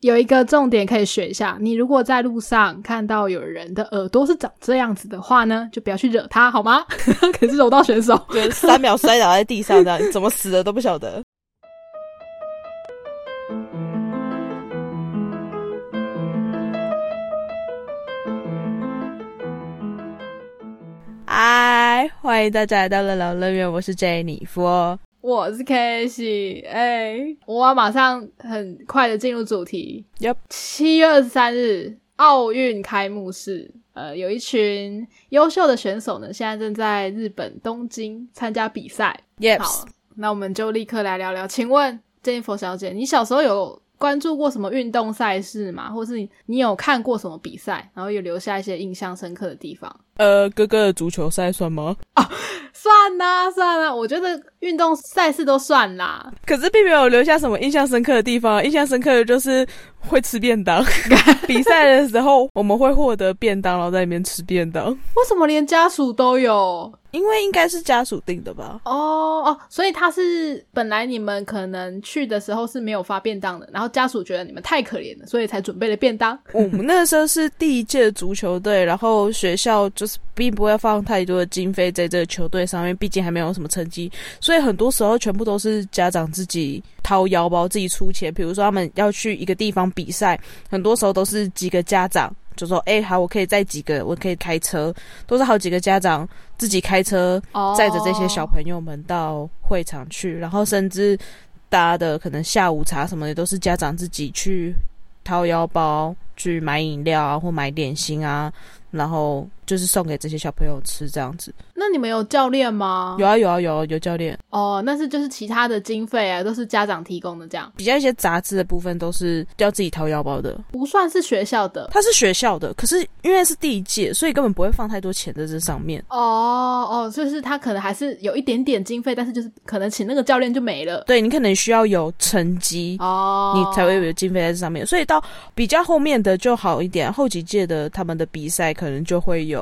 有一个重点可以学一下，你如果在路上看到有人的耳朵是长这样子的话呢，就不要去惹他，好吗？可是柔道选手，就三秒摔倒在地上，这样怎么死的都不晓得。嗨，欢迎大家来到乐乐乐园，我是 Jennifer。我是 k a e y 哎，我要马上很快的进入主题。Yep，七月二十三日奥运开幕式，呃，有一群优秀的选手呢，现在正在日本东京参加比赛。Yes，好，那我们就立刻来聊聊。请问 Jennifer 小姐，你小时候有关注过什么运动赛事吗？或是你有看过什么比赛，然后有留下一些印象深刻的地方？呃，哥哥的足球赛算吗？啊，算啦算啦，我觉得运动赛事都算啦。可是并没有留下什么印象深刻的地方，印象深刻的就是会吃便当。比赛的时候我们会获得便当，然后在里面吃便当。为什么连家属都有？因为应该是家属定的吧？哦哦，所以他是本来你们可能去的时候是没有发便当的，然后家属觉得你们太可怜了，所以才准备了便当。我们那时候是第一届足球队，然后学校就是。并不会放太多的经费在这个球队上面，毕竟还没有什么成绩，所以很多时候全部都是家长自己掏腰包自己出钱。比如说他们要去一个地方比赛，很多时候都是几个家长就说：“哎，好，我可以载几个，我可以开车。”都是好几个家长自己开车载着这些小朋友们到会场去，然后甚至大家的可能下午茶什么的都是家长自己去掏腰包去买饮料啊，或买点心啊。然后就是送给这些小朋友吃这样子。那你们有教练吗？有啊有啊有啊有教练。哦，那是就是其他的经费啊，都是家长提供的这样。比较一些杂志的部分都是要自己掏腰包的，不算是学校的。它是学校的，可是因为是第一届，所以根本不会放太多钱在这上面。哦哦，就是他可能还是有一点点经费，但是就是可能请那个教练就没了。对你可能需要有成绩哦，你才会有经费在这上面。所以到比较后面的就好一点，后几届的他们的比赛。可能就会有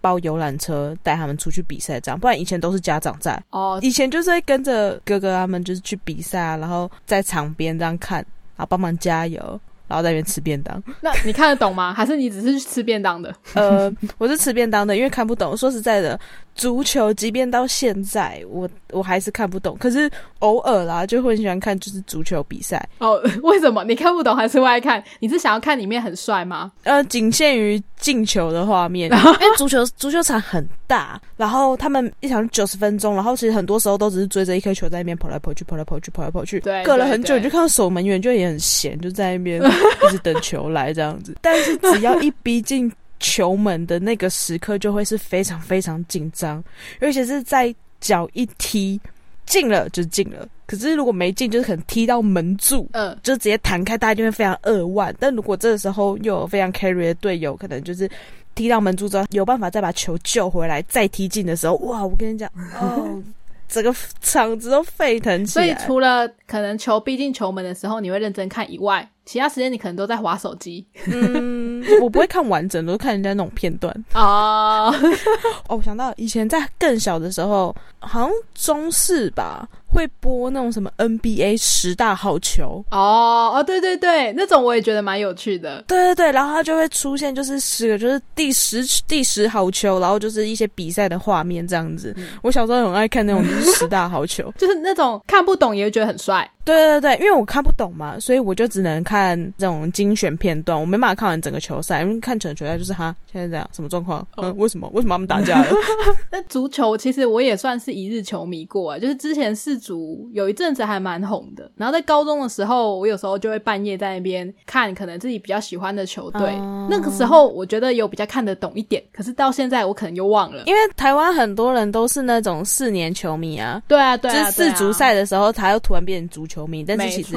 包游览车带他们出去比赛，这样不然以前都是家长在哦。以前就是会跟着哥哥他们就是去比赛啊，然后在场边这样看，然后帮忙加油，然后在那边吃便当。那你看得懂吗？还是你只是去吃便当的？呃，我是吃便当的，因为看不懂。说实在的。足球，即便到现在，我我还是看不懂。可是偶尔啦，就会很喜欢看，就是足球比赛。哦，为什么你看不懂还是会爱看？你是想要看里面很帅吗？呃，仅限于进球的画面。因为足球足球场很大，然后他们一场九十分钟，然后其实很多时候都只是追着一颗球在那边跑来跑去，跑来跑去，跑来跑去。对，隔了很久，你就看到守门员就也很闲，就在那边 一直等球来这样子。但是只要一逼近。球门的那个时刻就会是非常非常紧张，而且是在脚一踢进了就进了，可是如果没进，就是可能踢到门柱，嗯，就直接弹开，大家就会非常扼腕。但如果这个时候又有非常 carry 的队友，可能就是踢到门柱之后有办法再把球救回来，再踢进的时候，哇！我跟你讲，哦，整个场子都沸腾起来。所以除了可能球逼近球门的时候，你会认真看以外。其他时间你可能都在划手机，嗯，我不会看完整，都看人家那种片段啊。哦，我想到以前在更小的时候，好像中视吧。会播那种什么 NBA 十大好球哦哦对对对，那种我也觉得蛮有趣的。对对对，然后它就会出现就是十个，就是第十第十好球，然后就是一些比赛的画面这样子。我小时候很爱看那种十大好球，就是那种看不懂也会觉得很帅。对对对，因为我看不懂嘛，所以我就只能看这种精选片段，我没办法看完整个球赛，因为看整个球赛就是哈现在这样什么状况？嗯，为什么为什么他们打架了？那足球其实我也算是一日球迷过啊，就是之前四。足有一阵子还蛮红的，然后在高中的时候，我有时候就会半夜在那边看，可能自己比较喜欢的球队。那个时候我觉得有比较看得懂一点，可是到现在我可能又忘了，因为台湾很多人都是那种四年球迷啊，对啊，对啊，就是四足赛的时候他又突然变成足球迷，但是其实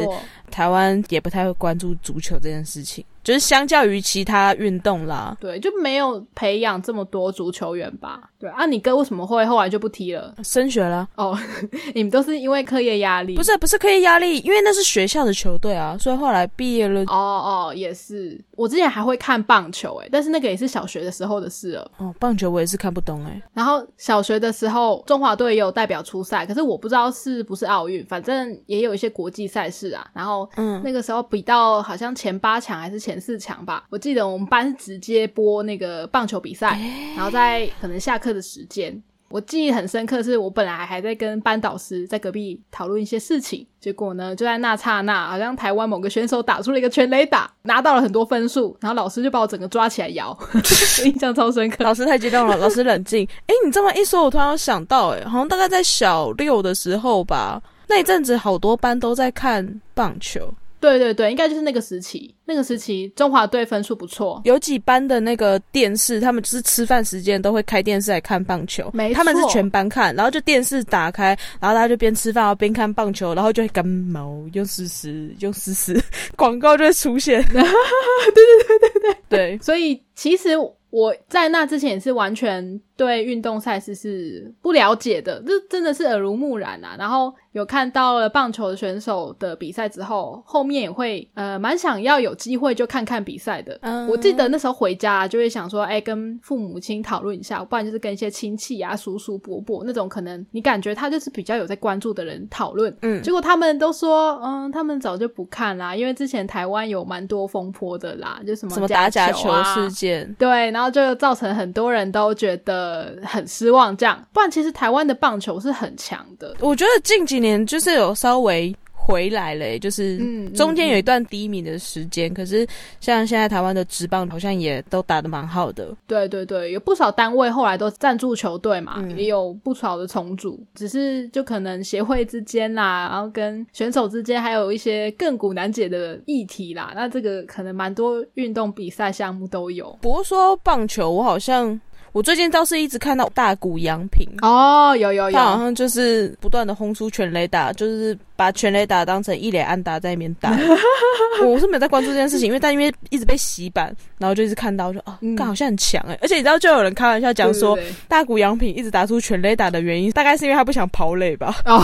台湾也不太会关注足球这件事情。就是相较于其他运动啦，对，就没有培养这么多足球员吧？对啊，你哥为什么会后来就不踢了？升学了哦，你们都是因为课业压力？不是，不是课业压力，因为那是学校的球队啊，所以后来毕业了。哦哦，也是。我之前还会看棒球，哎，但是那个也是小学的时候的事了。哦，棒球我也是看不懂，哎。然后小学的时候，中华队也有代表出赛，可是我不知道是不是奥运，反正也有一些国际赛事啊。然后后嗯，那个时候比到好像前八强还是前四强吧，我记得我们班是直接播那个棒球比赛，然后在可能下课的时间。我记忆很深刻，是我本来还在跟班导师在隔壁讨论一些事情，结果呢，就在那刹那，好像台湾某个选手打出了一个全垒打，拿到了很多分数，然后老师就把我整个抓起来摇，印象超深刻。老师太激动了，老师冷静。哎，你这么一说，我突然想到，哎，好像大概在小六的时候吧，那一阵子好多班都在看棒球。对对对，应该就是那个时期。那个时期，中华队分数不错，有几班的那个电视，他们就是吃饭时间都会开电视来看棒球。没错，他们是全班看，然后就电视打开，然后大家就边吃饭然后边看棒球，然后就会感冒，用丝丝，用丝丝，广告就会出现。对对对对对对，所以其实。我在那之前也是完全对运动赛事是不了解的，这真的是耳濡目染啊。然后有看到了棒球选手的比赛之后，后面也会呃蛮想要有机会就看看比赛的。我记得那时候回家就会想说，哎，跟父母亲讨论一下，不然就是跟一些亲戚啊、叔叔伯伯那种可能你感觉他就是比较有在关注的人讨论。嗯，结果他们都说，嗯，他们早就不看啦，因为之前台湾有蛮多风波的啦，就什么什么打假球事件，对。然后就造成很多人都觉得很失望，这样。不然其实台湾的棒球是很强的。我觉得近几年就是有稍微。回来了，就是中间有一段低迷的时间，可是像现在台湾的职棒好像也都打得蛮好的。对对对，有不少单位后来都赞助球队嘛，也有不少的重组，只是就可能协会之间啦，然后跟选手之间还有一些亘古难解的议题啦。那这个可能蛮多运动比赛项目都有。不过说棒球，我好像。我最近倒是一直看到大谷洋平。哦，有有有，他好像就是不断的轰出全雷打，就是把全雷打当成一垒安打在里面打。我是没有在关注这件事情，因为但因为一直被洗版，然后就一直看到，就啊，看好像很强哎，而且你知道，就有人开玩笑讲说，大谷洋平一直打出全雷打的原因，大概是因为他不想跑垒吧。哦，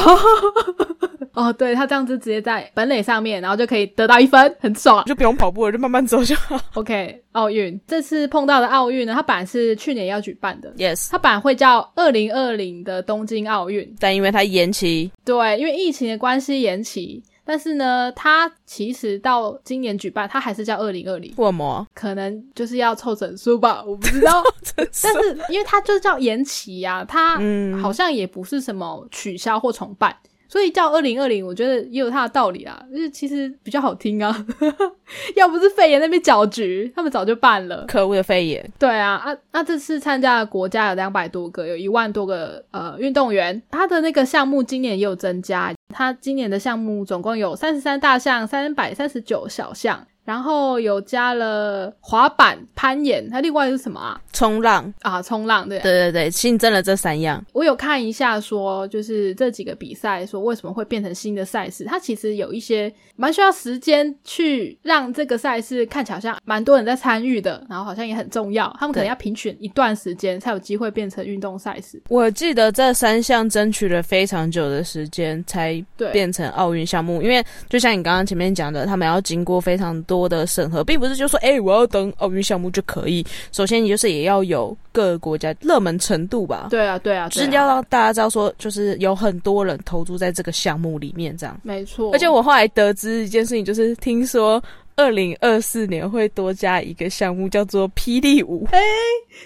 哦，对他这样子直接在本垒上面，然后就可以得到一分，很爽，就不用跑步了，就慢慢走就好。OK。奥运这次碰到的奥运呢，它本来是去年要举办的，yes，它本来会叫二零二零的东京奥运，但因为它延期，对，因为疫情的关系延期。但是呢，它其实到今年举办，它还是叫二零二零。为什么？可能就是要凑整数吧，我不知道。但是因为它就叫延期呀，它好像也不是什么取消或重办。所以叫二零二零，我觉得也有它的道理啊，就是其实比较好听啊。要不是肺炎那边搅局，他们早就办了。可恶的肺炎！对啊，啊，那这次参加的国家有两百多个，有一万多个呃运动员。他的那个项目今年也有增加，他今年的项目总共有三十三大项，三百三十九小项。然后有加了滑板、攀岩，它另外是什么啊？冲浪啊，冲浪对。对对对，新增了这三样。我有看一下，说就是这几个比赛，说为什么会变成新的赛事？它其实有一些蛮需要时间去让这个赛事看起来像蛮多人在参与的，然后好像也很重要。他们可能要评选一段时间，才有机会变成运动赛事。我记得这三项争取了非常久的时间才变成奥运项目，因为就像你刚刚前面讲的，他们要经过非常多。多的审核，并不是就说，哎，我要登奥运项目就可以。首先，你就是也要有各个国家热门程度吧？对啊，对啊，就是要让大家知道说，就是有很多人投注在这个项目里面，这样。没错。而且我后来得知一件事情，就是听说。二零二四年会多加一个项目，叫做霹雳舞。哎，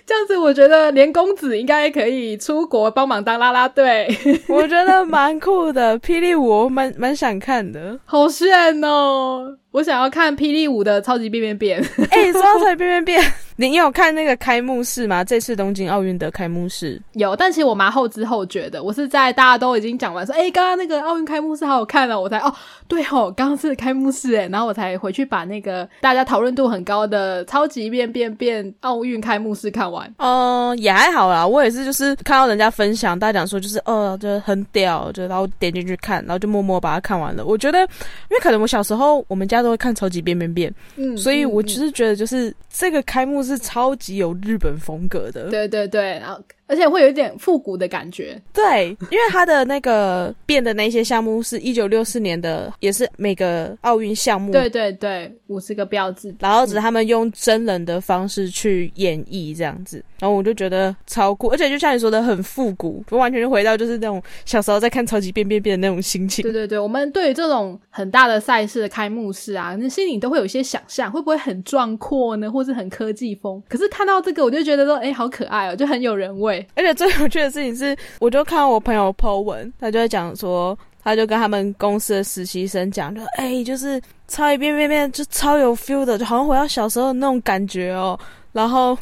这样子我觉得连公子应该可以出国帮忙当啦啦队，我觉得蛮酷的。霹雳舞我蛮蛮想看的，好炫哦！我想要看霹雳舞的超级变变变。哎，说到超级变变变。你有看那个开幕式吗？这次东京奥运的开幕式有，但其实我蛮后知后觉的。我是在大家都已经讲完说，哎，刚刚那个奥运开幕式好好看哦，我才哦，对哦，刚刚是开幕式哎，然后我才回去把那个大家讨论度很高的超级变变变奥运开幕式看完。嗯，也还好啦，我也是就是看到人家分享，大家讲说就是呃，就很屌，就然后点进去看，然后就默默把它看完了。我觉得，因为可能我小时候我们家都会看超级变变变，嗯，所以我只是觉得就是这个开幕式。是超级有日本风格的，对对对，然后。而且会有一点复古的感觉。对，因为它的那个变的那些项目是一九六四年的，也是每个奥运项目。对对对，五十个标志，然后只是他们用真人的方式去演绎这样子，然后我就觉得超酷，而且就像你说的很复古，我完全就回到就是那种小时候在看超级变变变的那种心情。对对对，我们对于这种很大的赛事的开幕式啊，那心里都会有一些想象，会不会很壮阔呢，或是很科技风？可是看到这个，我就觉得说，哎，好可爱哦，就很有人味。而且最有趣的事情是，我就看我朋友 po 文，他就在讲说，他就跟他们公司的实习生讲，就哎，就是超一遍遍遍，就超有 feel 的，就好像回到小时候的那种感觉哦。然后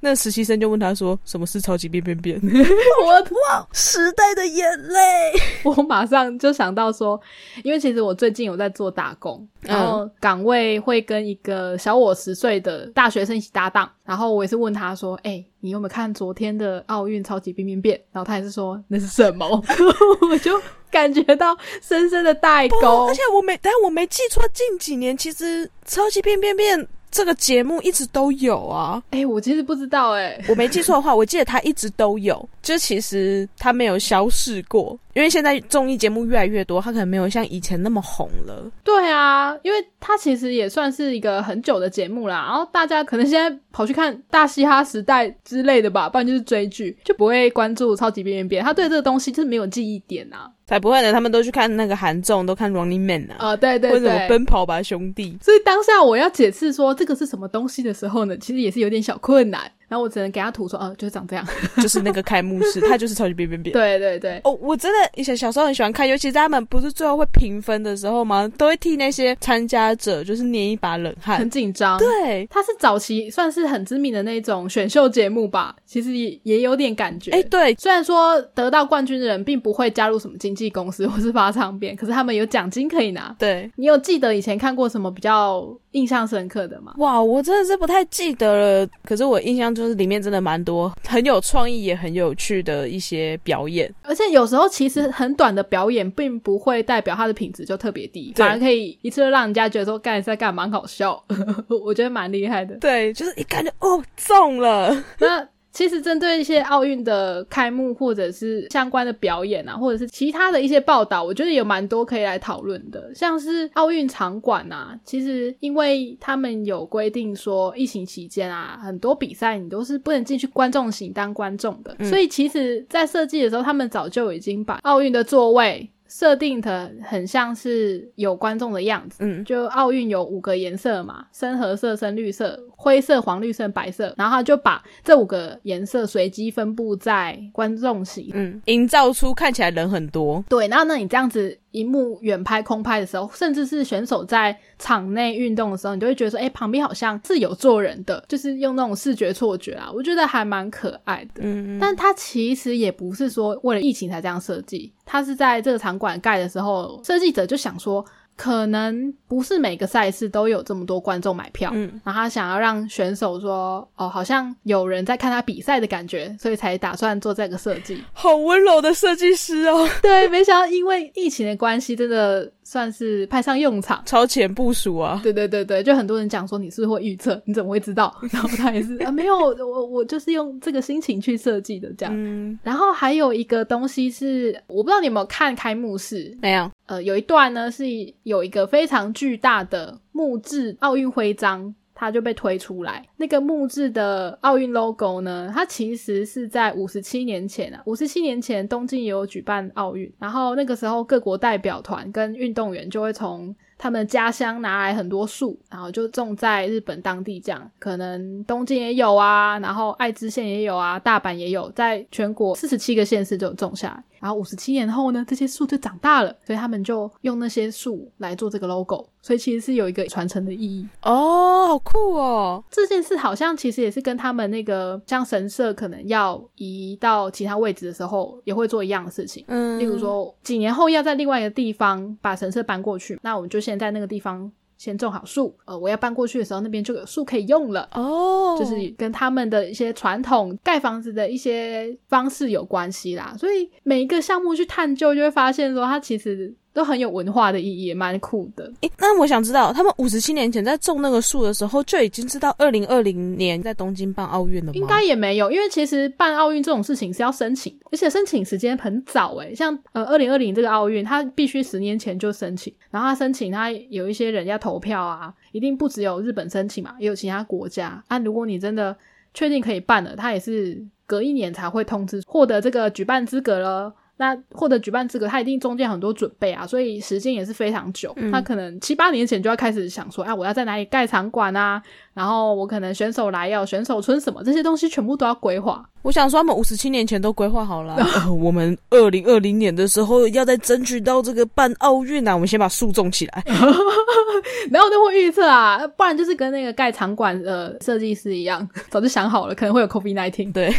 那实习生就问他说，什么是超级变变变？我哇，时代的眼泪！我马上就想到说，因为其实我最近有在做打工，然后岗位会跟一个小我十岁的大学生一起搭档，然后我也是问他说，哎，你有没有看昨天的奥运超级变变变？然后他也是说那是什么？我就感觉到深深的代沟。而且我没，但我没记错，近几年其实超级变变变。这个节目一直都有啊，哎，我其实不知道，哎，我没记错的话，我记得它一直都有，就其实它没有消逝过，因为现在综艺节目越来越多，他可能没有像以前那么红了。对啊，因为他其实也算是一个很久的节目啦，然后大家可能现在跑去看《大嘻哈时代》之类的吧，不然就是追剧，就不会关注《超级变变变》，他对这个东西就是没有记忆点啊。才不会呢！他们都去看那个韩综，都看 Running Man 啊。啊，对对对，或者什么奔跑吧兄弟。所以当下我要解释说这个是什么东西的时候呢，其实也是有点小困难。然后我只能给他涂说，哦，就是长这样，就是那个开幕式，他就是超级变变变。对对对，哦，我真的以前小时候很喜欢看，尤其是他们不是最后会评分的时候吗？都会替那些参加者就是捏一把冷汗，很紧张。对，他是早期算是很知名的那种选秀节目吧，其实也也有点感觉。哎，对，虽然说得到冠军的人并不会加入什么经纪公司或是发唱片，可是他们有奖金可以拿。对你有记得以前看过什么比较印象深刻的吗？哇，我真的是不太记得了。可是我印象就是里面真的蛮。多很有创意也很有趣的一些表演，而且有时候其实很短的表演，并不会代表它的品质就特别低，反而可以一次让人家觉得说干在干蛮搞笑，我觉得蛮厉害的。对，就是一感觉哦中了 那。其实针对一些奥运的开幕，或者是相关的表演啊，或者是其他的一些报道，我觉得有蛮多可以来讨论的。像是奥运场馆啊，其实因为他们有规定说，疫情期间啊，很多比赛你都是不能进去观众席当观众的，所以其实，在设计的时候，他们早就已经把奥运的座位。设定的很像是有观众的样子，嗯，就奥运有五个颜色嘛，深褐色、深绿色、灰色、黄绿色、白色，然后他就把这五个颜色随机分布在观众席，嗯，营造出看起来人很多。对，然后那你这样子。一幕远拍、空拍的时候，甚至是选手在场内运动的时候，你就会觉得说，哎，旁边好像是有坐人的，就是用那种视觉错觉啊，我觉得还蛮可爱的。嗯，但它其实也不是说为了疫情才这样设计，它是在这个场馆盖的时候，设计者就想说。可能不是每个赛事都有这么多观众买票，嗯，然后他想要让选手说，哦，好像有人在看他比赛的感觉，所以才打算做这个设计。好温柔的设计师哦，对，没想到因为疫情的关系，真的。算是派上用场，超前部署啊！对对对对，就很多人讲说你是不是会预测，你怎么会知道？然后他也是啊，没有，我我就是用这个心情去设计的这样。然后还有一个东西是，我不知道你有没有看开幕式？没有。呃，有一段呢是有一个非常巨大的木质奥运徽章。它就被推出来，那个木质的奥运 logo 呢？它其实是在五十七年前啊，五十七年前东京也有举办奥运，然后那个时候各国代表团跟运动员就会从他们家乡拿来很多树，然后就种在日本当地，这样可能东京也有啊，然后爱知县也有啊，大阪也有，在全国四十七个县市就种下来。然后五十七年后呢，这些树就长大了，所以他们就用那些树来做这个 logo，所以其实是有一个传承的意义哦，好酷哦！这件事好像其实也是跟他们那个像神社可能要移到其他位置的时候，也会做一样的事情。嗯，例如说几年后要在另外一个地方把神社搬过去，那我们就先在那个地方。先种好树，呃，我要搬过去的时候，那边就有树可以用了。哦，就是跟他们的一些传统盖房子的一些方式有关系啦。所以每一个项目去探究，就会发现说，它其实都很有文化的意义，也蛮酷的。诶，那我想知道，他们五十七年前在种那个树的时候，就已经知道二零二零年在东京办奥运了吗？应该也没有，因为其实办奥运这种事情是要申请，而且申请时间很早诶。像呃二零二零这个奥运，它必须十年前就申请，然后他申请，他有一些人要投票啊，一定不只有日本申请嘛，也有其他国家。啊，如果你真的确定可以办了，他也是隔一年才会通知获得这个举办资格了。那获得举办资格，他一定中间很多准备啊，所以时间也是非常久。他可能七八年前就要开始想说，哎，我要在哪里盖场馆啊？然后我可能选手来要选手村什么这些东西全部都要规划。我想说，他们五十七年前都规划好了。我们二零二零年的时候要再争取到这个办奥运啊，我们先把树种起来。然后都会预测啊，不然就是跟那个盖场馆的设计师一样，早就想好了，可能会有 COVID nineteen。对，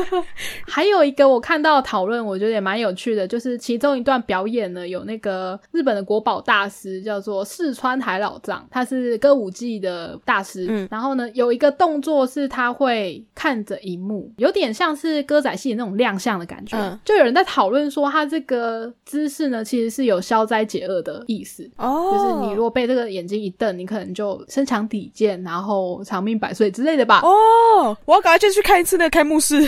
还有一个我看到讨论，我觉得也蛮有趣的，就是其中一段表演呢，有那个日本的国宝大师叫做四川海老藏，他是歌舞伎的大师。嗯，然后呢，有一个动作是他会看着荧幕，有点像是歌仔戏那种亮相的感觉。嗯，就有人在讨论说，他这个姿势呢，其实是有消灾解厄的意思。哦，就是你如果被这个眼睛一瞪，你可能就身强体健，然后长命百岁之类的吧。哦，我要赶快就去看一次那个开幕式。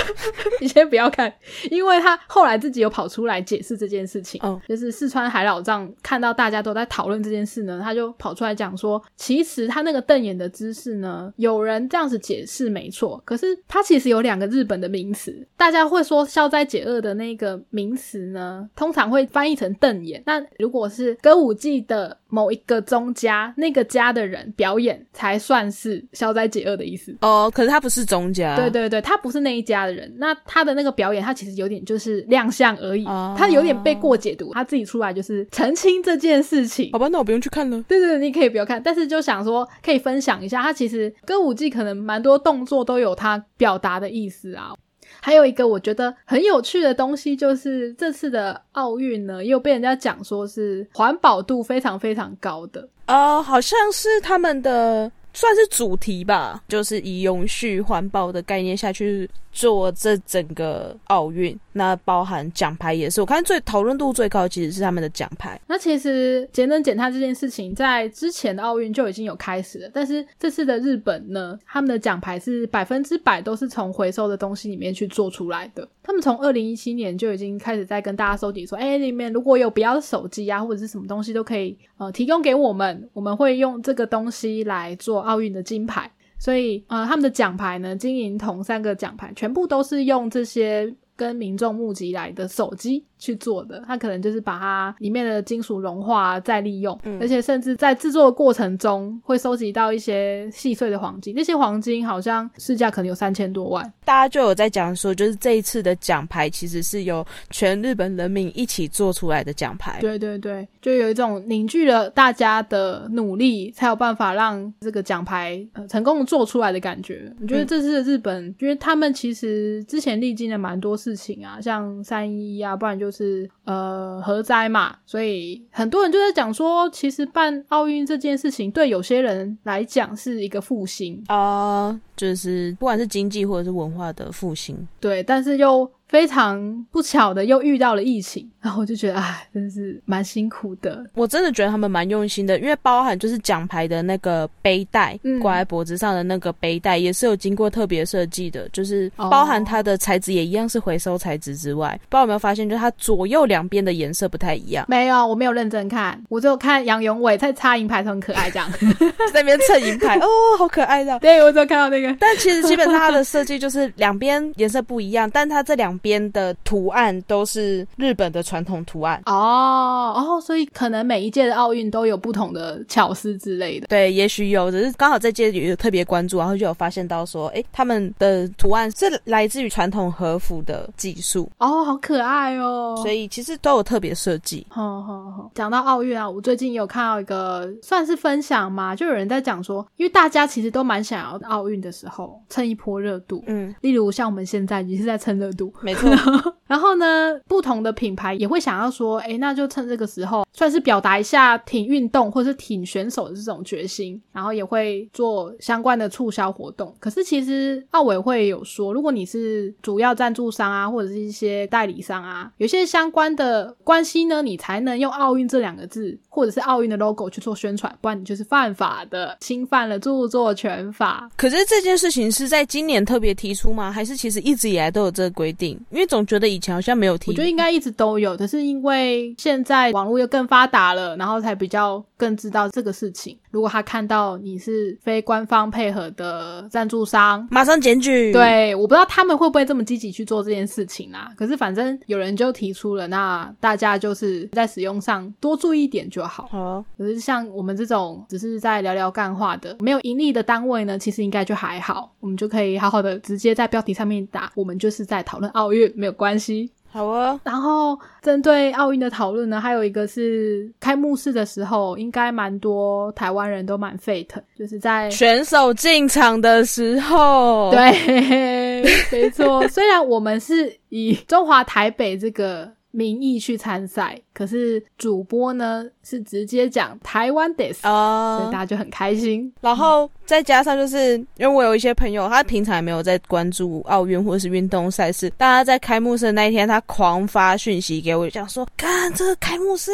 你先不要看，因为他后来自己有跑出来解释这件事情。嗯，就是四川海老藏看到大家都在讨论这件事呢，他就跑出来讲说，其实他那个瞪眼的姿势呢，有人这样子解释没错，可是它其实有两个日本的名词，大家会说消灾解厄的那个名词呢，通常会翻译成瞪眼。那如果是歌舞伎的。某一个宗家，那个家的人表演才算是消灾解厄的意思哦。可是他不是宗家，对对对，他不是那一家的人。那他的那个表演，他其实有点就是亮相而已，他有点被过解读。他自己出来就是澄清这件事情。好吧，那我不用去看了。对对对，你可以不要看，但是就想说可以分享一下，他其实歌舞伎可能蛮多动作都有他表达的意思啊。还有一个我觉得很有趣的东西，就是这次的奥运呢，又被人家讲说是环保度非常非常高的。呃，好像是他们的算是主题吧，就是以永续环保的概念下去。做这整个奥运，那包含奖牌也是，我看最讨论度最高其实是他们的奖牌。那其实节能减碳这件事情在之前的奥运就已经有开始了，但是这次的日本呢，他们的奖牌是百分之百都是从回收的东西里面去做出来的。他们从二零一七年就已经开始在跟大家收集，说，哎，里面如果有不要的手机啊，或者是什么东西都可以呃提供给我们，我们会用这个东西来做奥运的金牌。所以，呃，他们的奖牌呢，金银铜三个奖牌，全部都是用这些跟民众募集来的手机。去做的，它可能就是把它里面的金属融化再利用，而且甚至在制作的过程中会收集到一些细碎的黄金，那些黄金好像市价可能有三千多万。大家就有在讲说，就是这一次的奖牌其实是由全日本人民一起做出来的奖牌。对对对，就有一种凝聚了大家的努力，才有办法让这个奖牌成功的做出来的感觉。我觉得这次日本，因为他们其实之前历经了蛮多事情啊，像三一啊，不然就。是呃核灾嘛，所以很多人就在讲说，其实办奥运这件事情对有些人来讲是一个复兴啊，就是不管是经济或者是文化的复兴，对，但是又。非常不巧的又遇到了疫情，然后我就觉得，哎，真是蛮辛苦的。我真的觉得他们蛮用心的，因为包含就是奖牌的那个背带，挂在脖子上的那个背带，也是有经过特别设计的，就是包含它的材质也一样是回收材质之外，不知道有没有发现，就是它左右两边的颜色不太一样。没有，我没有认真看，我只有看杨永伟在擦银牌，很可爱，这样 在那边蹭银牌，哦，好可爱的。对，我只有看到那个。但其实基本上它的设计就是两边颜色不一样，但它这两。边的图案都是日本的传统图案哦哦，所以可能每一届的奥运都有不同的巧思之类的。对，也许有，只是刚好这届有特别关注，然后就有发现到说，哎，他们的图案是来自于传统和服的技术哦，好可爱哦。所以其实都有特别设计。好好好，讲到奥运啊，我最近有看到一个算是分享嘛，就有人在讲说，因为大家其实都蛮想要奥运的时候蹭一波热度，嗯，例如像我们现在也是在蹭热度。没错，然后呢，不同的品牌也会想要说，哎，那就趁这个时候，算是表达一下挺运动或者是挺选手的这种决心，然后也会做相关的促销活动。可是其实奥委会有说，如果你是主要赞助商啊，或者是一些代理商啊，有些相关的关系呢，你才能用奥运这两个字或者是奥运的 logo 去做宣传，不然你就是犯法的，侵犯了著作权法。可是这件事情是在今年特别提出吗？还是其实一直以来都有这个规定？因为总觉得以前好像没有听。我觉得应该一直都有，可是因为现在网络又更发达了，然后才比较更知道这个事情。如果他看到你是非官方配合的赞助商，马上检举。对，我不知道他们会不会这么积极去做这件事情啦。可是反正有人就提出了，那大家就是在使用上多注意一点就好。好，可是像我们这种只是在聊聊干话的，没有盈利的单位呢，其实应该就还好，我们就可以好好的直接在标题上面打，我们就是在讨论奥运，没有关系。好啊，然后针对奥运的讨论呢，还有一个是开幕式的时候，应该蛮多台湾人都蛮沸腾，就是在选手进场的时候，对，没错。虽然我们是以中华台北这个。名义去参赛，可是主播呢是直接讲台湾 this，所以大家就很开心。然后再加上就是因为我有一些朋友，他平常也没有在关注奥运或者是运动赛事，大家在开幕式那一天，他狂发讯息给我，讲说看这个开幕式，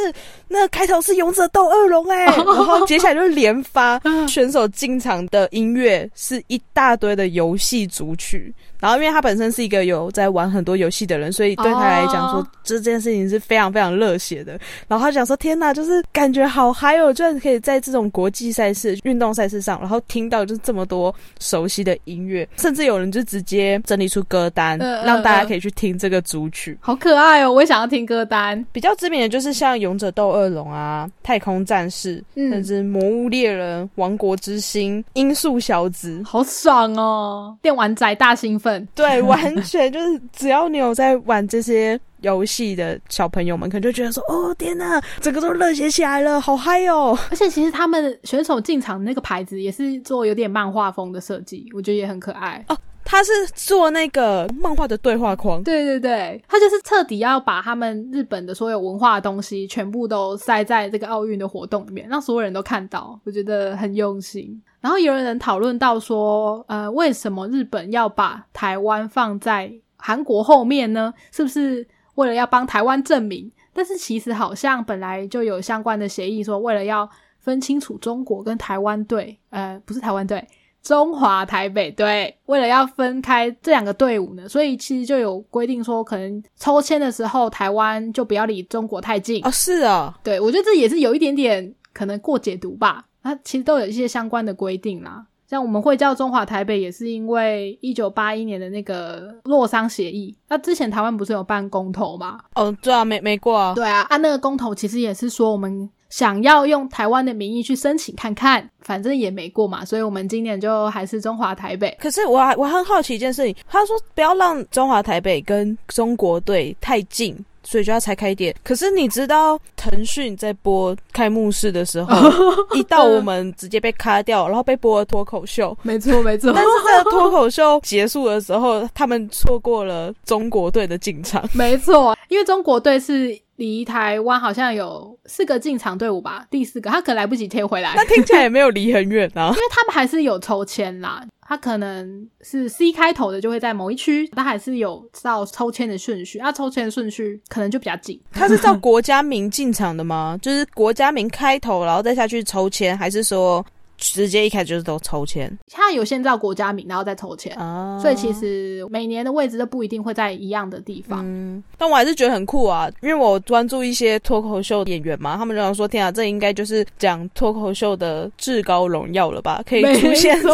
那开头是勇者斗恶龙哎，然后接下来就是连发选手进场的音乐是一大堆的游戏主曲。然后，因为他本身是一个有在玩很多游戏的人，所以对他来讲说，这件事情是非常非常热血的。然后他讲说：“天哪，就是感觉好嗨哦！居然可以在这种国际赛事、运动赛事上，然后听到就是这么多熟悉的音乐，甚至有人就直接整理出歌单，让大家可以去听这个主曲，好可爱哦！我也想要听歌单。比较知名的就是像《勇者斗恶龙》啊，《太空战士》，甚至《魔物猎人》《王国之心》《音速小子》，好爽哦！电玩仔大兴奋。对，完全就是只要你有在玩这些游戏的小朋友们，可能就觉得说：“哦，天哪，整个都热血起来了，好嗨哦！” 而且其实他们选手进场那个牌子也是做有点漫画风的设计，我觉得也很可爱哦。他是做那个漫画的对话框，对对对，他就是彻底要把他们日本的所有文化的东西全部都塞在这个奥运的活动里面，让所有人都看到，我觉得很用心。然后有人讨论到说，呃，为什么日本要把台湾放在韩国后面呢？是不是为了要帮台湾证明？但是其实好像本来就有相关的协议，说为了要分清楚中国跟台湾队，呃，不是台湾队。中华台北队为了要分开这两个队伍呢，所以其实就有规定说，可能抽签的时候台湾就不要离中国太近哦。是啊，对我觉得这也是有一点点可能过解读吧。它其实都有一些相关的规定啦。像我们会叫中华台北，也是因为一九八一年的那个洛桑协议。那之前台湾不是有办公投吗？哦，对啊，没没过啊。对啊，按那个公投其实也是说我们。想要用台湾的名义去申请看看，反正也没过嘛，所以我们今年就还是中华台北。可是我我很好奇一件事情，他说不要让中华台北跟中国队太近，所以就要拆开一点。可是你知道腾讯在播开幕式的时候，一到我们直接被卡掉，然后被播了脱口秀。没错没错，但是这个脱口秀结束的时候，他们错过了中国队的进场。没错，因为中国队是。离台湾好像有四个进场队伍吧，第四个他可能来不及贴回来。那听起来也没有离很远啊，因为他们还是有抽签啦。他可能是 C 开头的就会在某一区，他还是有照抽签的顺序。那抽签的顺序可能就比较紧。他是照国家名进场的吗？就是国家名开头，然后再下去抽签，还是说？直接一开始就是都抽签，他有先照国家名，然后再抽签，所以其实每年的位置都不一定会在一样的地方。嗯，但我还是觉得很酷啊，因为我关注一些脱口秀演员嘛，他们常说：“天啊，这应该就是讲脱口秀的至高荣耀了吧？可以出现在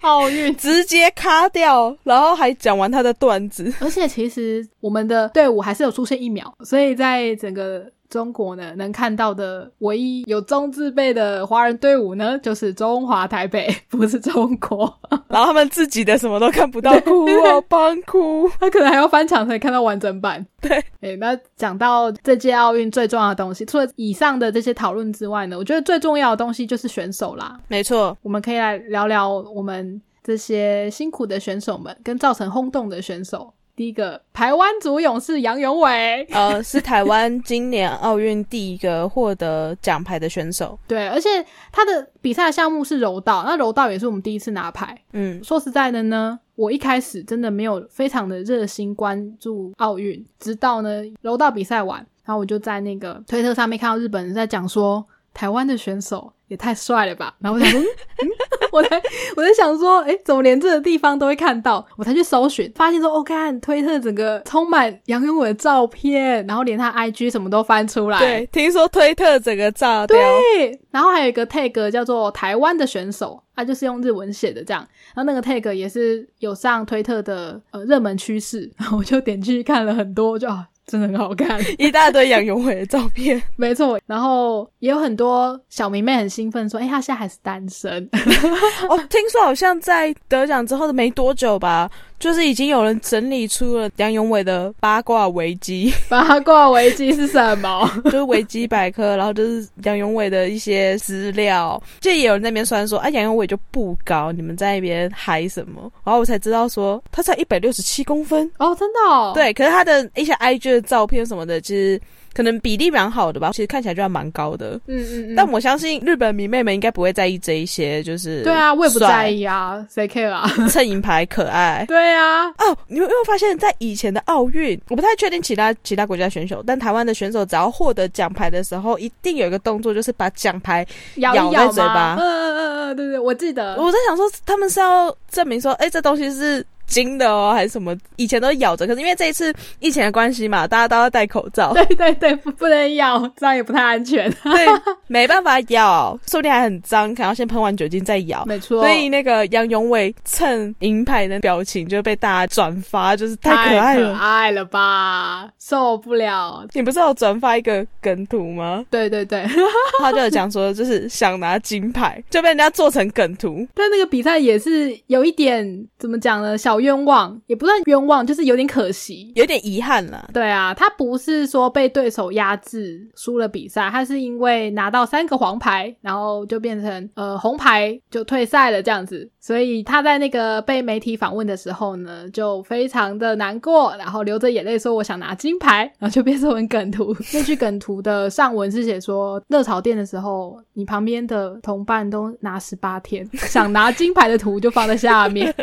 奥运，直接卡掉，然后还讲完他的段子。而且其实我们的队伍还是有出现一秒，所以在整个。中国呢，能看到的唯一有中字辈的华人队伍呢，就是中华台北，不是中国。然后他们自己的什么都看不到，哭啊，帮哭。他可能还要翻墙才看到完整版。对，哎，那讲到这届奥运最重要的东西，除了以上的这些讨论之外呢，我觉得最重要的东西就是选手啦。没错，我们可以来聊聊我们这些辛苦的选手们，跟造成轰动的选手。第一个台湾族勇士杨永伟，呃，是台湾今年奥运第一个获得奖牌的选手。对，而且他的比赛项目是柔道，那柔道也是我们第一次拿牌。嗯，说实在的呢，我一开始真的没有非常的热心关注奥运，直到呢柔道比赛完，然后我就在那个推特上面看到日本人在讲说。台湾的选手也太帅了吧！然后我想说，我才我在想说，哎，怎么连这个地方都会看到？我才去搜寻，发现说，哦，看推特整个充满杨永伟的照片，然后连他 IG 什么都翻出来。对，听说推特整个炸掉。对，然后还有一个 tag 叫做台湾的选手，他就是用日文写的这样。然后那个 tag 也是有上推特的呃热门趋势，然后我就点进去看了很多，就啊。真的很好看，一大堆杨永伟的照片，没错。然后也有很多小迷妹很兴奋说：“哎，他现在还是单身。”哦，听说好像在得奖之后的没多久吧。就是已经有人整理出了杨永伟的八卦维基，八卦维基是什么？就是维基百科，然后就是杨永伟的一些资料。就也有人那边酸说，啊，杨永伟就不高，你们在那边嗨什么？然后我才知道说，他才一百六十七公分哦，真的？对，可是他的一些 IG 的照片什么的，其实。可能比例蛮好的吧，其实看起来就还蛮高的。嗯嗯嗯。但我相信日本迷妹们应该不会在意这一些，就是对啊，我也不在意啊，谁 care 啊？蹭银牌可爱。对啊。哦，你有没有发现，在以前的奥运，我不太确定其他其他国家选手，但台湾的选手只要获得奖牌的时候，一定有一个动作，就是把奖牌咬在嘴巴。嗯嗯嗯嗯，对对，我记得。我在想说，他们是要证明说，哎，这东西是。金的哦，还是什么？以前都咬着，可是因为这一次疫情的关系嘛，大家都要戴口罩。对对对，不不能咬，这样也不太安全。对，没办法咬，说不定还很脏，可能要先喷完酒精再咬。没错。所以那个杨永伟蹭银牌的表情就被大家转发，就是太可爱了，可爱了吧，受不了。你不是有转发一个梗图吗？对对对，他就有讲说，就是想拿金牌，就被人家做成梗图。但那个比赛也是有一点怎么讲呢？小。冤枉也不算冤枉，就是有点可惜，有点遗憾了。对啊，他不是说被对手压制输了比赛，他是因为拿到三个黄牌，然后就变成呃红牌就退赛了这样子。所以他在那个被媒体访问的时候呢，就非常的难过，然后流着眼泪说：“我想拿金牌。”然后就变成梗图。那句梗图的上文是写说：“热炒店的时候，你旁边的同伴都拿十八天，想拿金牌的图就放在下面。”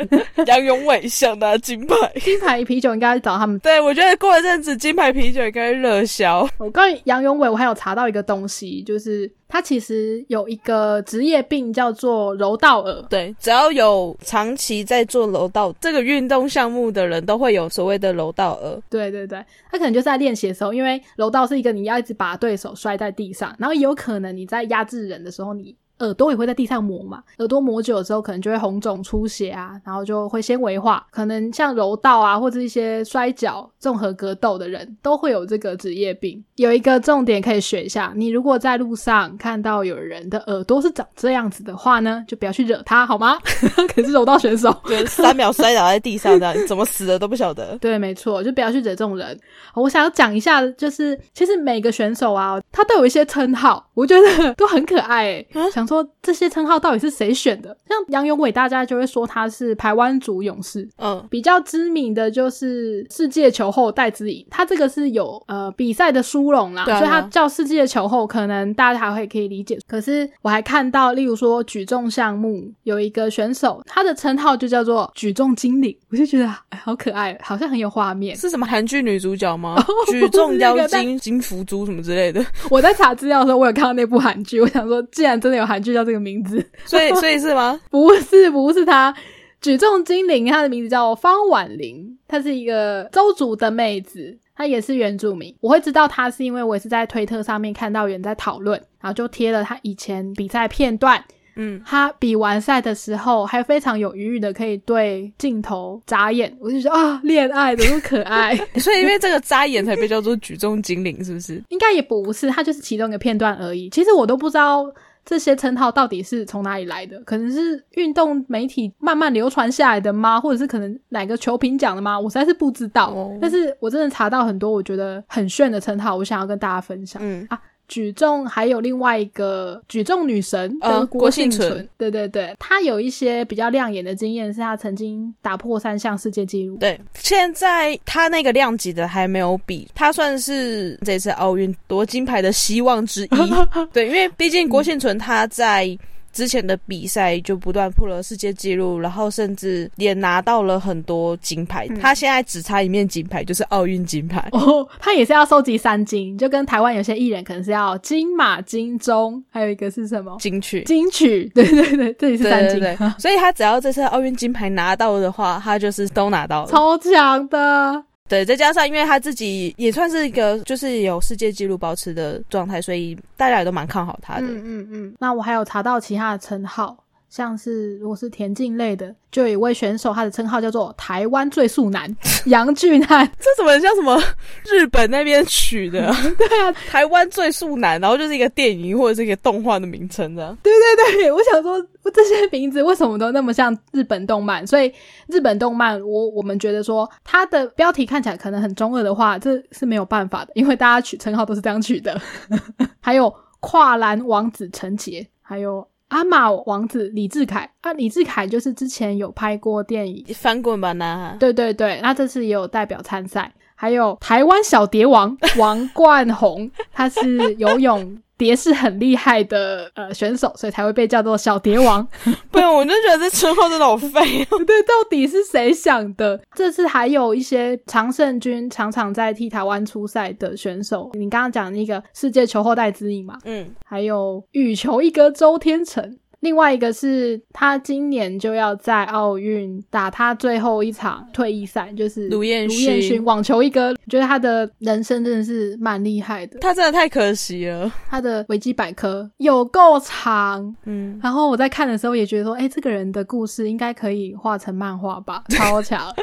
杨永伟想拿金牌，金牌啤酒应该找他们。对，我觉得过一阵子金牌啤酒应该热销。我刚杨永伟，我还有查到一个东西，就是。他其实有一个职业病叫做柔道耳。对，只要有长期在做柔道这个运动项目的人，都会有所谓的柔道耳。对对对，他可能就是在练习的时候，因为柔道是一个你要一直把对手摔在地上，然后有可能你在压制人的时候，你。耳朵也会在地上磨嘛，耳朵磨久了之后，可能就会红肿出血啊，然后就会纤维化。可能像柔道啊，或者一些摔跤、综合格斗的人都会有这个职业病。有一个重点可以学一下，你如果在路上看到有人的耳朵是长这样子的话呢，就不要去惹他，好吗？可是柔道选手，就三秒摔倒在地上，这样怎么死的都不晓得。对，没错，就不要去惹这种人。我想要讲一下，就是其实每个选手啊，他都有一些称号，我觉得都很可爱。想。说这些称号到底是谁选的？像杨永伟，大家就会说他是台湾族勇士。嗯，比较知名的就是世界球后戴资颖，他这个是有呃比赛的殊荣啦，所以他叫世界球后，可能大家还会可以理解。可是我还看到，例如说举重项目有一个选手，他的称号就叫做举重精灵，我就觉得哎好可爱，好像很有画面。是什么韩剧女主角吗？举重妖精金福珠什么之类的？我在查资料的时候，我有看到那部韩剧，我想说，既然真的有韩。就叫这个名字，所以 所以是吗？不是，不是他举重精灵，他的名字叫方婉玲，她是一个周族的妹子，她也是原住民。我会知道她是因为我也是在推特上面看到有人在讨论，然后就贴了她以前比赛片段。嗯，她比完赛的时候还非常有余裕的可以对镜头眨眼，我就说啊，恋爱的么可爱。所以因为这个眨眼才被叫做举重精灵，是不是？应该也不是，它就是其中一个片段而已。其实我都不知道。这些称号到底是从哪里来的？可能是运动媒体慢慢流传下来的吗？或者是可能哪个球评讲的吗？我实在是不知道。但是我真的查到很多我觉得很炫的称号，我想要跟大家分享。嗯啊，举重还有另外一个举重女神呃郭幸存，存对对对，她有一些比较亮眼的经验，是她曾经打破三项世界纪录。对，现在她那个量级的还没有比，她算是这次奥运夺金牌的希望之一。对，因为毕竟郭幸存她在。之前的比赛就不断破了世界纪录，然后甚至也拿到了很多金牌。他现在只差一面金牌，就是奥运金牌。哦，他也是要收集三金，就跟台湾有些艺人可能是要金马、金钟，还有一个是什么金曲？金曲，对对对，这里是三金。对对对，所以他只要这次奥运金牌拿到的话，他就是都拿到了，超强的。对，再加上因为他自己也算是一个就是有世界纪录保持的状态，所以大家也都蛮看好他的。嗯嗯嗯。那我还有查到其他的称号。像是如果是田径类的，就有一位选手，他的称号叫做“台湾最速男”杨俊汉，这怎么像什么日本那边取的？对啊，台湾最速男，然后就是一个电影或者是一个动画的名称，的。对对对，我想说这些名字为什么都那么像日本动漫？所以日本动漫，我我们觉得说它的标题看起来可能很中二的话，这是没有办法的，因为大家取称号都是这样取的。还有跨栏王子陈杰，还有。阿玛王子李志凯啊，李志凯就是之前有拍过电影《翻滚吧，男孩》。对对对，那这次也有代表参赛。还有台湾小蝶王王冠宏，他是游泳。蝶是很厉害的呃选手，所以才会被叫做小蝶王。不，我就觉得这称号真的好废。对，到底是谁想的？这次还有一些常胜军，常常在替台湾出赛的选手。你刚刚讲那个世界球后代之一嘛？嗯，还有羽球一哥周天成。另外一个是他今年就要在奥运打他最后一场退役赛，就是卢彦卢彦勋网球一哥，觉得他的人生真的是蛮厉害的。他真的太可惜了，他的维基百科有够长，嗯，然后我在看的时候也觉得说，哎，这个人的故事应该可以画成漫画吧，超强，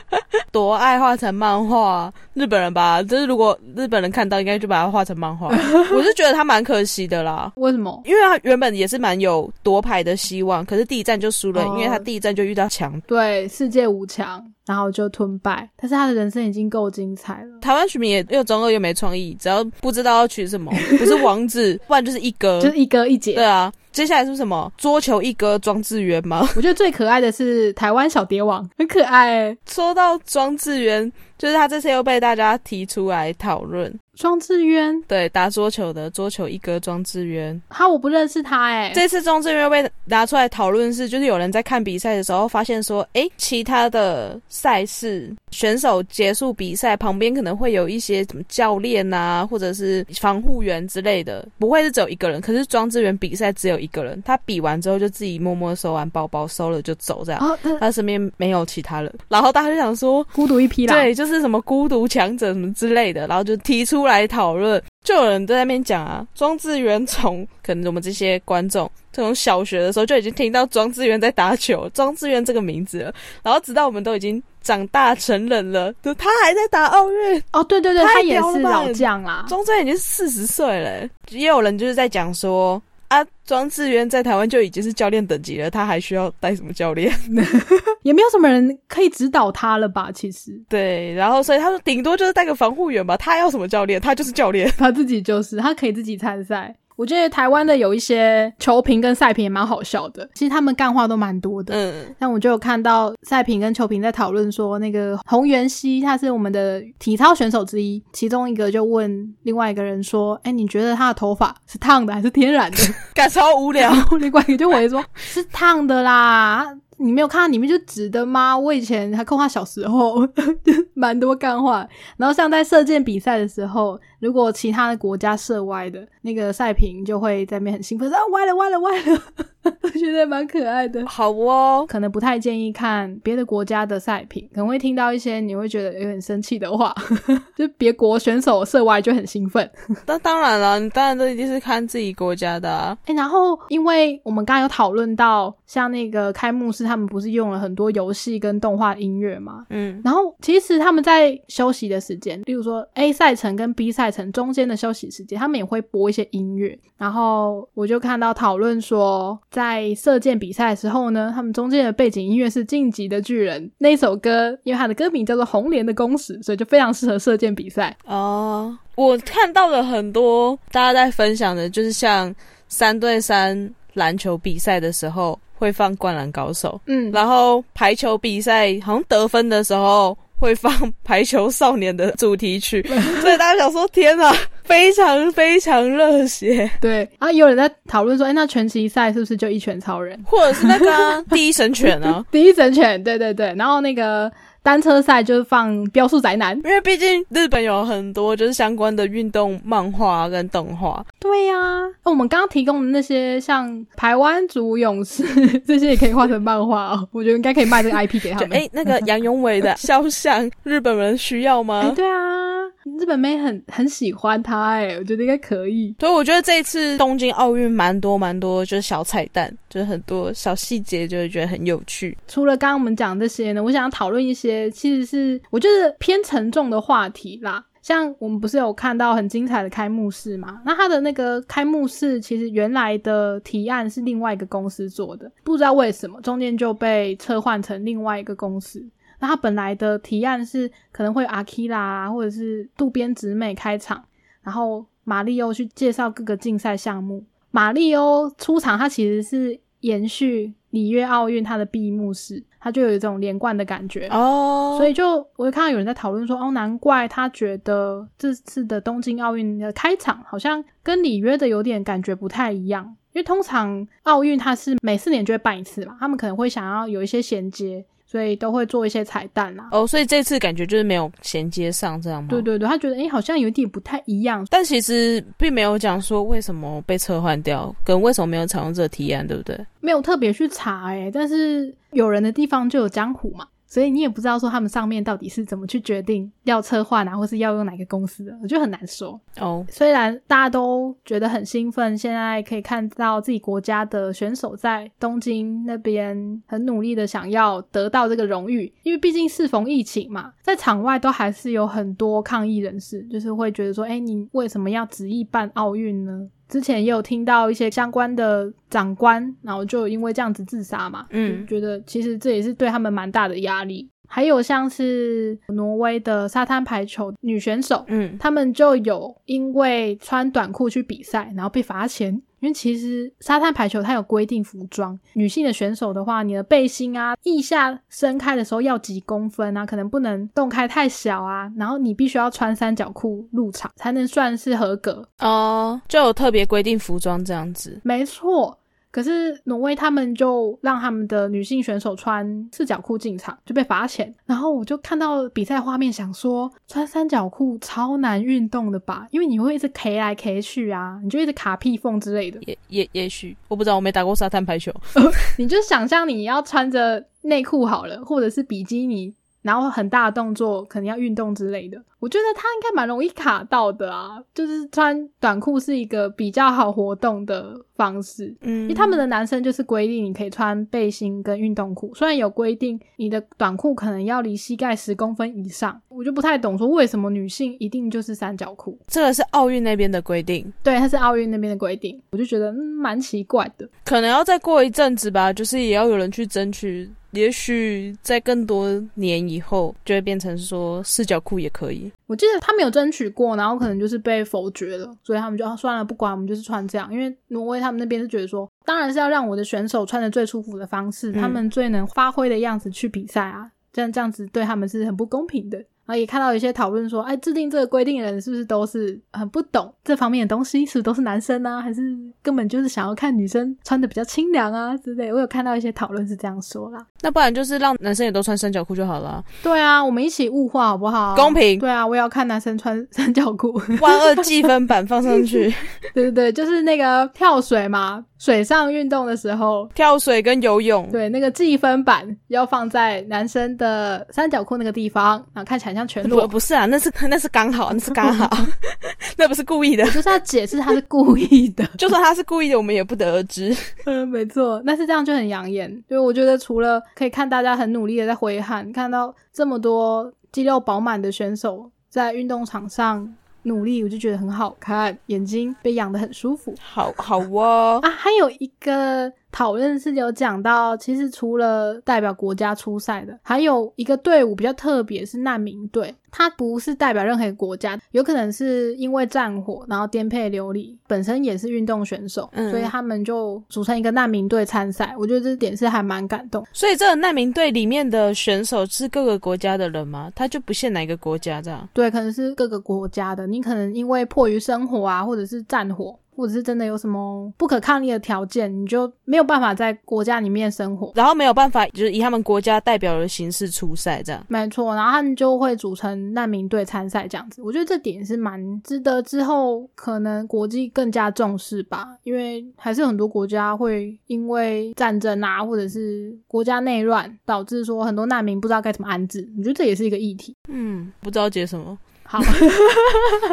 多爱画成漫画，日本人吧，就是如果日本人看到，应该就把它画成漫画。我是觉得他蛮可惜的啦，为什么？因为他原本也是蛮有夺牌的。希望，可是第一站就输了，因为他第一站就遇到强，对世界五强，然后就吞败。但是他的人生已经够精彩了。台湾取名也又中二又没创意，只要不知道要取什么，不是王子，不然就是一哥，就是一哥一姐。对啊，接下来是什么？桌球一哥庄智渊吗？我觉得最可爱的是台湾小蝶王，很可爱。说到庄智渊，就是他这次又被大家提出来讨论。庄智渊，对，打桌球的桌球一哥庄智渊，哈，我不认识他哎。这次庄智渊被拿出来讨论是，就是有人在看比赛的时候发现说，哎，其他的赛事选手结束比赛旁边可能会有一些什么教练啊，或者是防护员之类的，不会是只有一个人。可是庄智渊比赛只有一个人，他比完之后就自己默默收完包包，收了就走，这样，他身边没有其他人。然后大家就想说，孤独一匹狼，对，就是什么孤独强者什么之类的，然后就提出。出来讨论，就有人在那边讲啊，庄智渊从可能我们这些观众从小学的时候就已经听到庄智渊在打球，庄智渊这个名字了，然后直到我们都已经长大成人了，他还在打奥运哦，对对对，他也是老将啦，庄智渊已经四十岁了，也有人就是在讲说。啊，庄智渊在台湾就已经是教练等级了，他还需要带什么教练？也没有什么人可以指导他了吧？其实，对，然后所以他说顶多就是带个防护员吧，他要什么教练？他就是教练，他自己就是，他可以自己参赛。我觉得台湾的有一些球评跟赛评也蛮好笑的，其实他们干话都蛮多的。嗯，但我就有看到赛评跟球评在讨论说，那个洪元熙他是我们的体操选手之一，其中一个就问另外一个人说：“哎，你觉得他的头发是烫的还是天然的？” 感超无聊。另外一个就回说：“是烫的啦。”你没有看到里面就直的吗？我以前还看他小时候，蛮多干话。然后像在射箭比赛的时候，如果其他的国家射歪的，那个赛评就会在那边很兴奋说：“歪了，歪了，歪了。” 我觉得蛮可爱的。好哦，可能不太建议看别的国家的赛评，可能会听到一些你会觉得有点生气的话。就别国选手射歪就很兴奋。那 当然了，你当然都一定是看自己国家的。哎，然后因为我们刚刚有讨论到，像那个开幕式，他们不是用了很多游戏跟动画音乐嘛？嗯，然后其实他们在休息的时间，例如说 A 赛程跟 B 赛程中间的休息时间，他们也会播一些音乐。然后我就看到讨论说，在射箭比赛的时候呢，他们中间的背景音乐是《晋级的巨人》那首歌，因为它的歌名叫做《红莲的公使》，所以就非常适合射箭比赛。哦，我看到了很多大家在分享的，就是像三对三篮球比赛的时候会放《灌篮高手》，嗯，然后排球比赛好像得分的时候会放《排球少年》的主题曲，所以大家想说，天哪！非常非常热血，对啊，有人在讨论说，哎，那拳击赛是不是就一拳超人，或者是那个第一神拳呢？第一神拳，对对对，然后那个。单车赛就是放标速宅男，因为毕竟日本有很多就是相关的运动漫画跟动画。对呀，我们刚刚提供的那些像台湾族勇士这些也可以画成漫画哦，我觉得应该可以卖这个 IP 给他们。哎，那个杨永伟的肖像，日本人需要吗？对啊，日本妹很很喜欢他，哎，我觉得应该可以。所以我觉得这一次东京奥运蛮多蛮多就是小彩蛋，就是很多小细节，就是觉得很有趣。除了刚刚我们讲这些呢，我想要讨论一些。其实是我觉得偏沉重的话题啦，像我们不是有看到很精彩的开幕式嘛？那他的那个开幕式其实原来的提案是另外一个公司做的，不知道为什么中间就被撤换成另外一个公司。那他本来的提案是可能会阿基拉或者是渡边直美开场，然后马里欧去介绍各个竞赛项目。马里欧出场，他其实是延续里约奥运他的闭幕式。他就有一种连贯的感觉哦，所以就我就看到有人在讨论说，哦，难怪他觉得这次的东京奥运的开场好像跟里约的有点感觉不太一样，因为通常奥运它是每四年就会办一次嘛，他们可能会想要有一些衔接。所以都会做一些彩蛋啦。哦，所以这次感觉就是没有衔接上这样吗？对对对，他觉得哎，好像有点不太一样。但其实并没有讲说为什么被撤换掉，跟为什么没有采用这个提案，对不对？没有特别去查哎，但是有人的地方就有江湖嘛。所以你也不知道说他们上面到底是怎么去决定要策划啊，或是要用哪个公司的，我觉得很难说哦。虽然大家都觉得很兴奋，现在可以看到自己国家的选手在东京那边很努力的想要得到这个荣誉，因为毕竟适逢疫情嘛，在场外都还是有很多抗议人士，就是会觉得说，哎，你为什么要执意办奥运呢？之前也有听到一些相关的长官，然后就因为这样子自杀嘛，嗯，觉得其实这也是对他们蛮大的压力。还有像是挪威的沙滩排球女选手，嗯，他们就有因为穿短裤去比赛，然后被罚钱。因为其实沙滩排球它有规定服装，女性的选手的话，你的背心啊，腋下伸开的时候要几公分啊，可能不能洞开太小啊，然后你必须要穿三角裤入场才能算是合格哦，就有特别规定服装这样子，没错。可是挪威他们就让他们的女性选手穿四角裤进场，就被罚钱。然后我就看到比赛画面，想说穿三角裤超难运动的吧？因为你会一直 K 来 K 去啊，你就一直卡屁缝之类的。也也也许我不知道，我没打过沙滩排球。你就想象你要穿着内裤好了，或者是比基尼。然后很大的动作，可能要运动之类的，我觉得他应该蛮容易卡到的啊。就是穿短裤是一个比较好活动的方式，嗯，因为他们的男生就是规定你可以穿背心跟运动裤，虽然有规定你的短裤可能要离膝盖十公分以上，我就不太懂说为什么女性一定就是三角裤。这个是奥运那边的规定，对，它是奥运那边的规定，我就觉得蛮奇怪的。可能要再过一阵子吧，就是也要有人去争取。也许在更多年以后，就会变成说四角裤也可以。我记得他们有争取过，然后可能就是被否决了，所以他们就算了，不管我们就是穿这样。因为挪威他们那边是觉得说，当然是要让我的选手穿的最舒服的方式，他们最能发挥的样子去比赛啊，这样这样子对他们是很不公平的。然后也看到一些讨论说，哎，制定这个规定的人是不是都是很不懂这方面的东西？是不是都是男生呢？还是根本就是想要看女生穿的比较清凉啊之类？我有看到一些讨论是这样说啦。那不然就是让男生也都穿三角裤就好了。对啊，我们一起物化好不好？公平。对啊，我也要看男生穿三角裤。万恶积分版放上去。对对对，就是那个跳水嘛。水上运动的时候，跳水跟游泳，对，那个计分板要放在男生的三角裤那个地方，然后看起来像全裸。不不是啊，那是那是刚好，那是刚好，那不是故意的。就是要解释他是故意的，就算他是故意的，我们也不得而知。嗯，没错，但是这样就很养眼。对，我觉得除了可以看大家很努力的在挥汗，看到这么多肌肉饱满的选手在运动场上。努力，我就觉得很好看，眼睛被养得很舒服，好好哦啊！还有一个。讨论是有讲到，其实除了代表国家出赛的，还有一个队伍比较特别，是难民队。它不是代表任何国家，有可能是因为战火，然后颠沛流离，本身也是运动选手，所以他们就组成一个难民队参赛。我觉得这点是还蛮感动。所以这个难民队里面的选手是各个国家的人吗？他就不限哪个国家这样？对，可能是各个国家的。你可能因为迫于生活啊，或者是战火。或者是真的有什么不可抗力的条件，你就没有办法在国家里面生活，然后没有办法就是以他们国家代表的形式出赛这样。没错，然后他们就会组成难民队参赛这样子。我觉得这点是蛮值得之后可能国际更加重视吧，因为还是很多国家会因为战争啊，或者是国家内乱，导致说很多难民不知道该怎么安置。我觉得这也是一个议题。嗯，不知道接什么。好，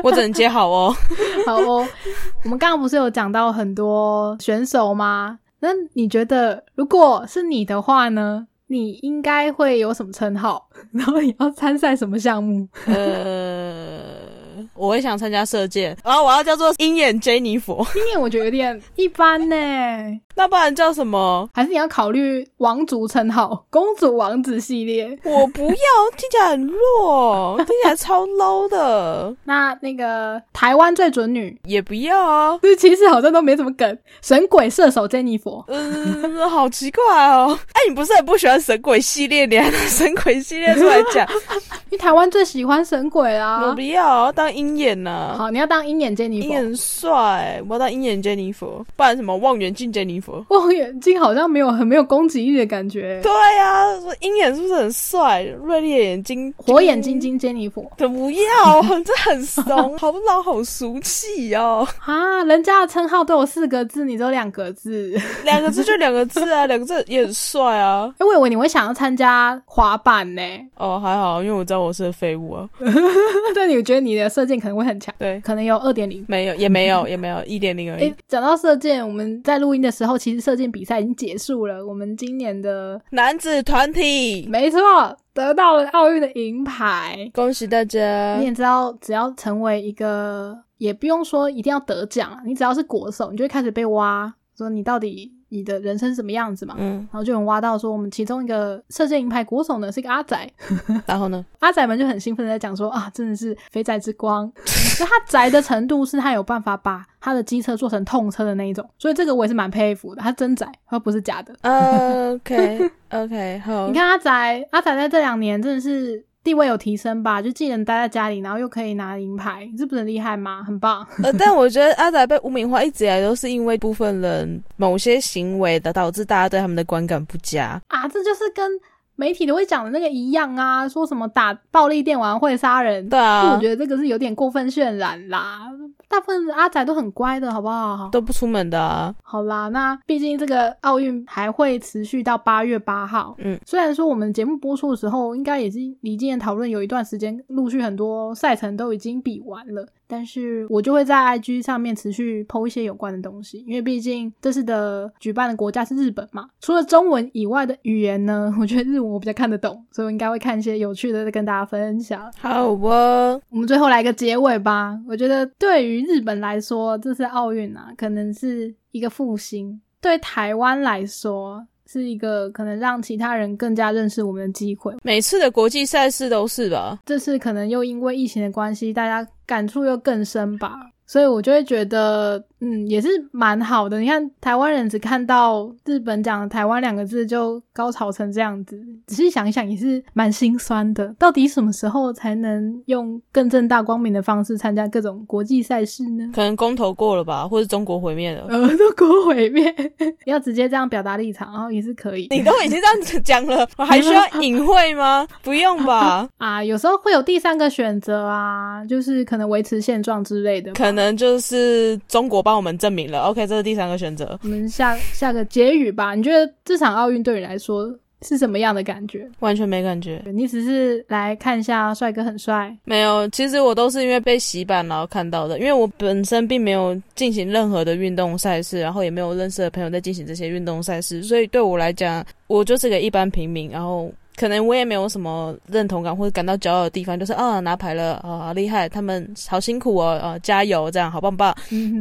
我只能接好哦。好哦，我们刚刚不是有讲到很多选手吗？那你觉得，如果是你的话呢？你应该会有什么称号？然后你要参赛什么项目？呃。我会想参加射箭，然后我要叫做鹰眼 Jennifer。鹰眼我觉得有点一般呢，那不然叫什么？还是你要考虑王族称号，公主王子系列？我不要，听起来很弱，听起来超 low 的。那那个台湾最准女也不要啊，这其实好像都没什么梗。神鬼射手 Jennifer，嗯，好奇怪哦。哎，你不是很不喜欢神鬼系列，你还拿神鬼系列出来讲？因为台湾最喜欢神鬼啊。我不要当。鹰眼呐，好，你要当鹰眼 Jennifer，鹰眼帅，我要当鹰眼 Jennifer，不然什么望远镜 Jennifer，望远镜好像没有很没有攻击力的感觉。对呀，说鹰眼是不是很帅？锐利的眼睛，火眼金睛 Jennifer，不要，这很怂，好老好俗气哦。啊，人家的称号都有四个字，你只有两个字，两个字就两个字啊，两个字也很帅啊。哎，我以为你会想要参加滑板呢。哦，还好，因为我知道我是废物啊。但，你觉得你的设箭可能会很强，对，可能有二点零，没有，也没有，也没有一点零而已。讲到射箭，我们在录音的时候，其实射箭比赛已经结束了。我们今年的男子团体，没错，得到了奥运的银牌，恭喜大家！你也知道，只要成为一个，也不用说一定要得奖，你只要是国手，你就会开始被挖，说你到底。你的人生是什么样子嘛？嗯，然后就有挖到说，我们其中一个射箭银牌国手呢是一个阿仔，然后呢，阿仔们就很兴奋的在讲说啊，真的是肥仔之光，就他宅的程度是他有办法把他的机车做成痛车的那一种，所以这个我也是蛮佩服的，他真宅，他不是假的。OK OK，好，你看阿仔，阿仔在这两年真的是。地位有提升吧，就既能待在家里，然后又可以拿银牌，这不是很厉害吗？很棒。呃，但我觉得阿仔被污名化一直以来都是因为部分人某些行为的，导致大家对他们的观感不佳啊。这就是跟媒体都会讲的那个一样啊，说什么打暴力电玩会杀人，对啊，我觉得这个是有点过分渲染啦。大部分阿仔都很乖的，好不好？都不出门的。好啦，那毕竟这个奥运还会持续到八月八号。嗯，虽然说我们节目播出的时候，应该也是离今年讨论有一段时间，陆续很多赛程都已经比完了。但是我就会在 IG 上面持续剖一些有关的东西，因为毕竟这次的举办的国家是日本嘛。除了中文以外的语言呢，我觉得日文我比较看得懂，所以我应该会看一些有趣的再跟大家分享。好哦，我们最后来个结尾吧。我觉得对于日本来说，这次奥运啊，可能是一个复兴；对台湾来说，是一个可能让其他人更加认识我们的机会。每次的国际赛事都是吧？这次可能又因为疫情的关系，大家。感触又更深吧，所以我就会觉得。嗯，也是蛮好的。你看，台湾人只看到日本讲“台湾”两个字就高潮成这样子，仔细想一想也是蛮心酸的。到底什么时候才能用更正大光明的方式参加各种国际赛事呢？可能公投过了吧，或者中国毁灭了？呃，中国毁灭，要直接这样表达立场，然后也是可以。你都已经这样子讲了，我还需要隐晦吗？不用吧？啊，有时候会有第三个选择啊，就是可能维持现状之类的，可能就是中国。帮我们证明了。OK，这是第三个选择。我们下下个结语吧。你觉得这场奥运对你来说？是什么样的感觉？完全没感觉。你只是来看一下帅哥很帅。没有，其实我都是因为被洗版然后看到的。因为我本身并没有进行任何的运动赛事，然后也没有认识的朋友在进行这些运动赛事，所以对我来讲，我就是个一般平民。然后。可能我也没有什么认同感或者感到骄傲的地方，就是啊拿牌了啊好厉害，他们好辛苦哦，呃加油这样好棒棒。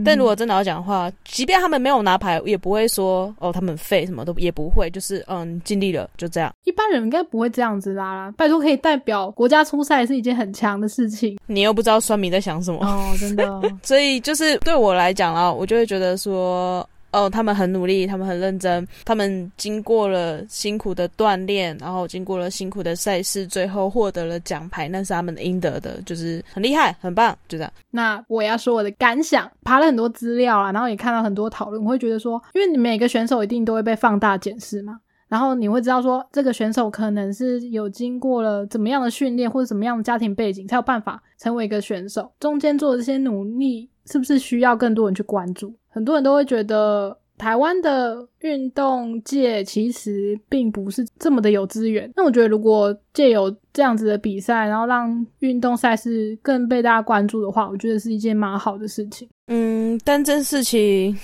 但如果真的要讲的话，即便他们没有拿牌，也不会说哦他们废什么都也不会，就是嗯尽力了就这样。一般人应该不会这样子啦，拜托可以代表国家出赛是一件很强的事情。你又不知道酸民在想什么哦，真的。所以就是对我来讲啊，我就会觉得说。哦，他们很努力，他们很认真，他们经过了辛苦的锻炼，然后经过了辛苦的赛事，最后获得了奖牌，那是他们应得的，就是很厉害，很棒，就这样。那我要说我的感想，爬了很多资料啊，然后也看到很多讨论，我会觉得说，因为你每个选手一定都会被放大检视嘛，然后你会知道说，这个选手可能是有经过了怎么样的训练，或者怎么样的家庭背景，才有办法成为一个选手，中间做的这些努力，是不是需要更多人去关注？很多人都会觉得台湾的运动界其实并不是这么的有资源。那我觉得，如果借有这样子的比赛，然后让运动赛事更被大家关注的话，我觉得是一件蛮好的事情。嗯，但这事情，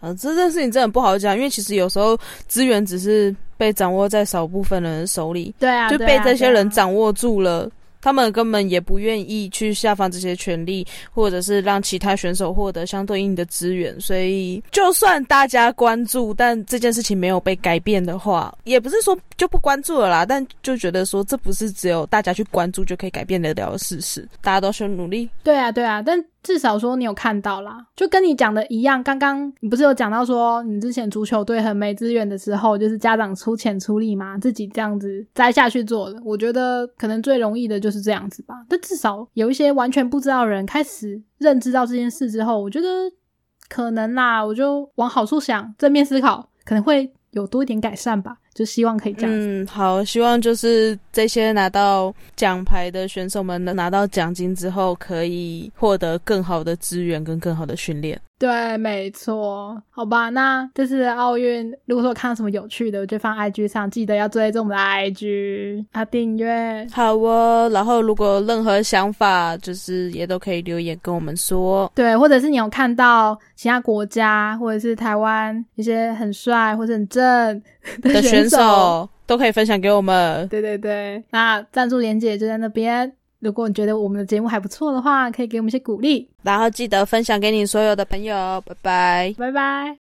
啊，这件事情真的不好讲，因为其实有时候资源只是被掌握在少部分人手里，对啊，就被这些人掌握住了。他们根本也不愿意去下放这些权利，或者是让其他选手获得相对应的资源。所以，就算大家关注，但这件事情没有被改变的话，也不是说就不关注了啦。但就觉得说，这不是只有大家去关注就可以改变得了的事实。大家都需要努力。对啊，对啊，但。至少说你有看到啦，就跟你讲的一样。刚刚你不是有讲到说，你之前足球队很没资源的时候，就是家长出钱出力嘛，自己这样子栽下去做的。我觉得可能最容易的就是这样子吧。但至少有一些完全不知道的人开始认知到这件事之后，我觉得可能啦，我就往好处想，正面思考，可能会有多一点改善吧。就希望可以这样。嗯，好，希望就是这些拿到奖牌的选手们能拿到奖金之后，可以获得更好的资源跟更好的训练。对，没错，好吧，那这次奥运，如果说看到什么有趣的，我就放 IG 上，记得要追踪我们的 IG 啊，订阅。好哦，然后如果有任何想法，就是也都可以留言跟我们说。对，或者是你有看到其他国家或者是台湾一些很帅或者很正 的选手，都可以分享给我们。对对对，那赞助连接就在那边。如果你觉得我们的节目还不错的话，可以给我们一些鼓励，然后记得分享给你所有的朋友。拜拜，拜拜。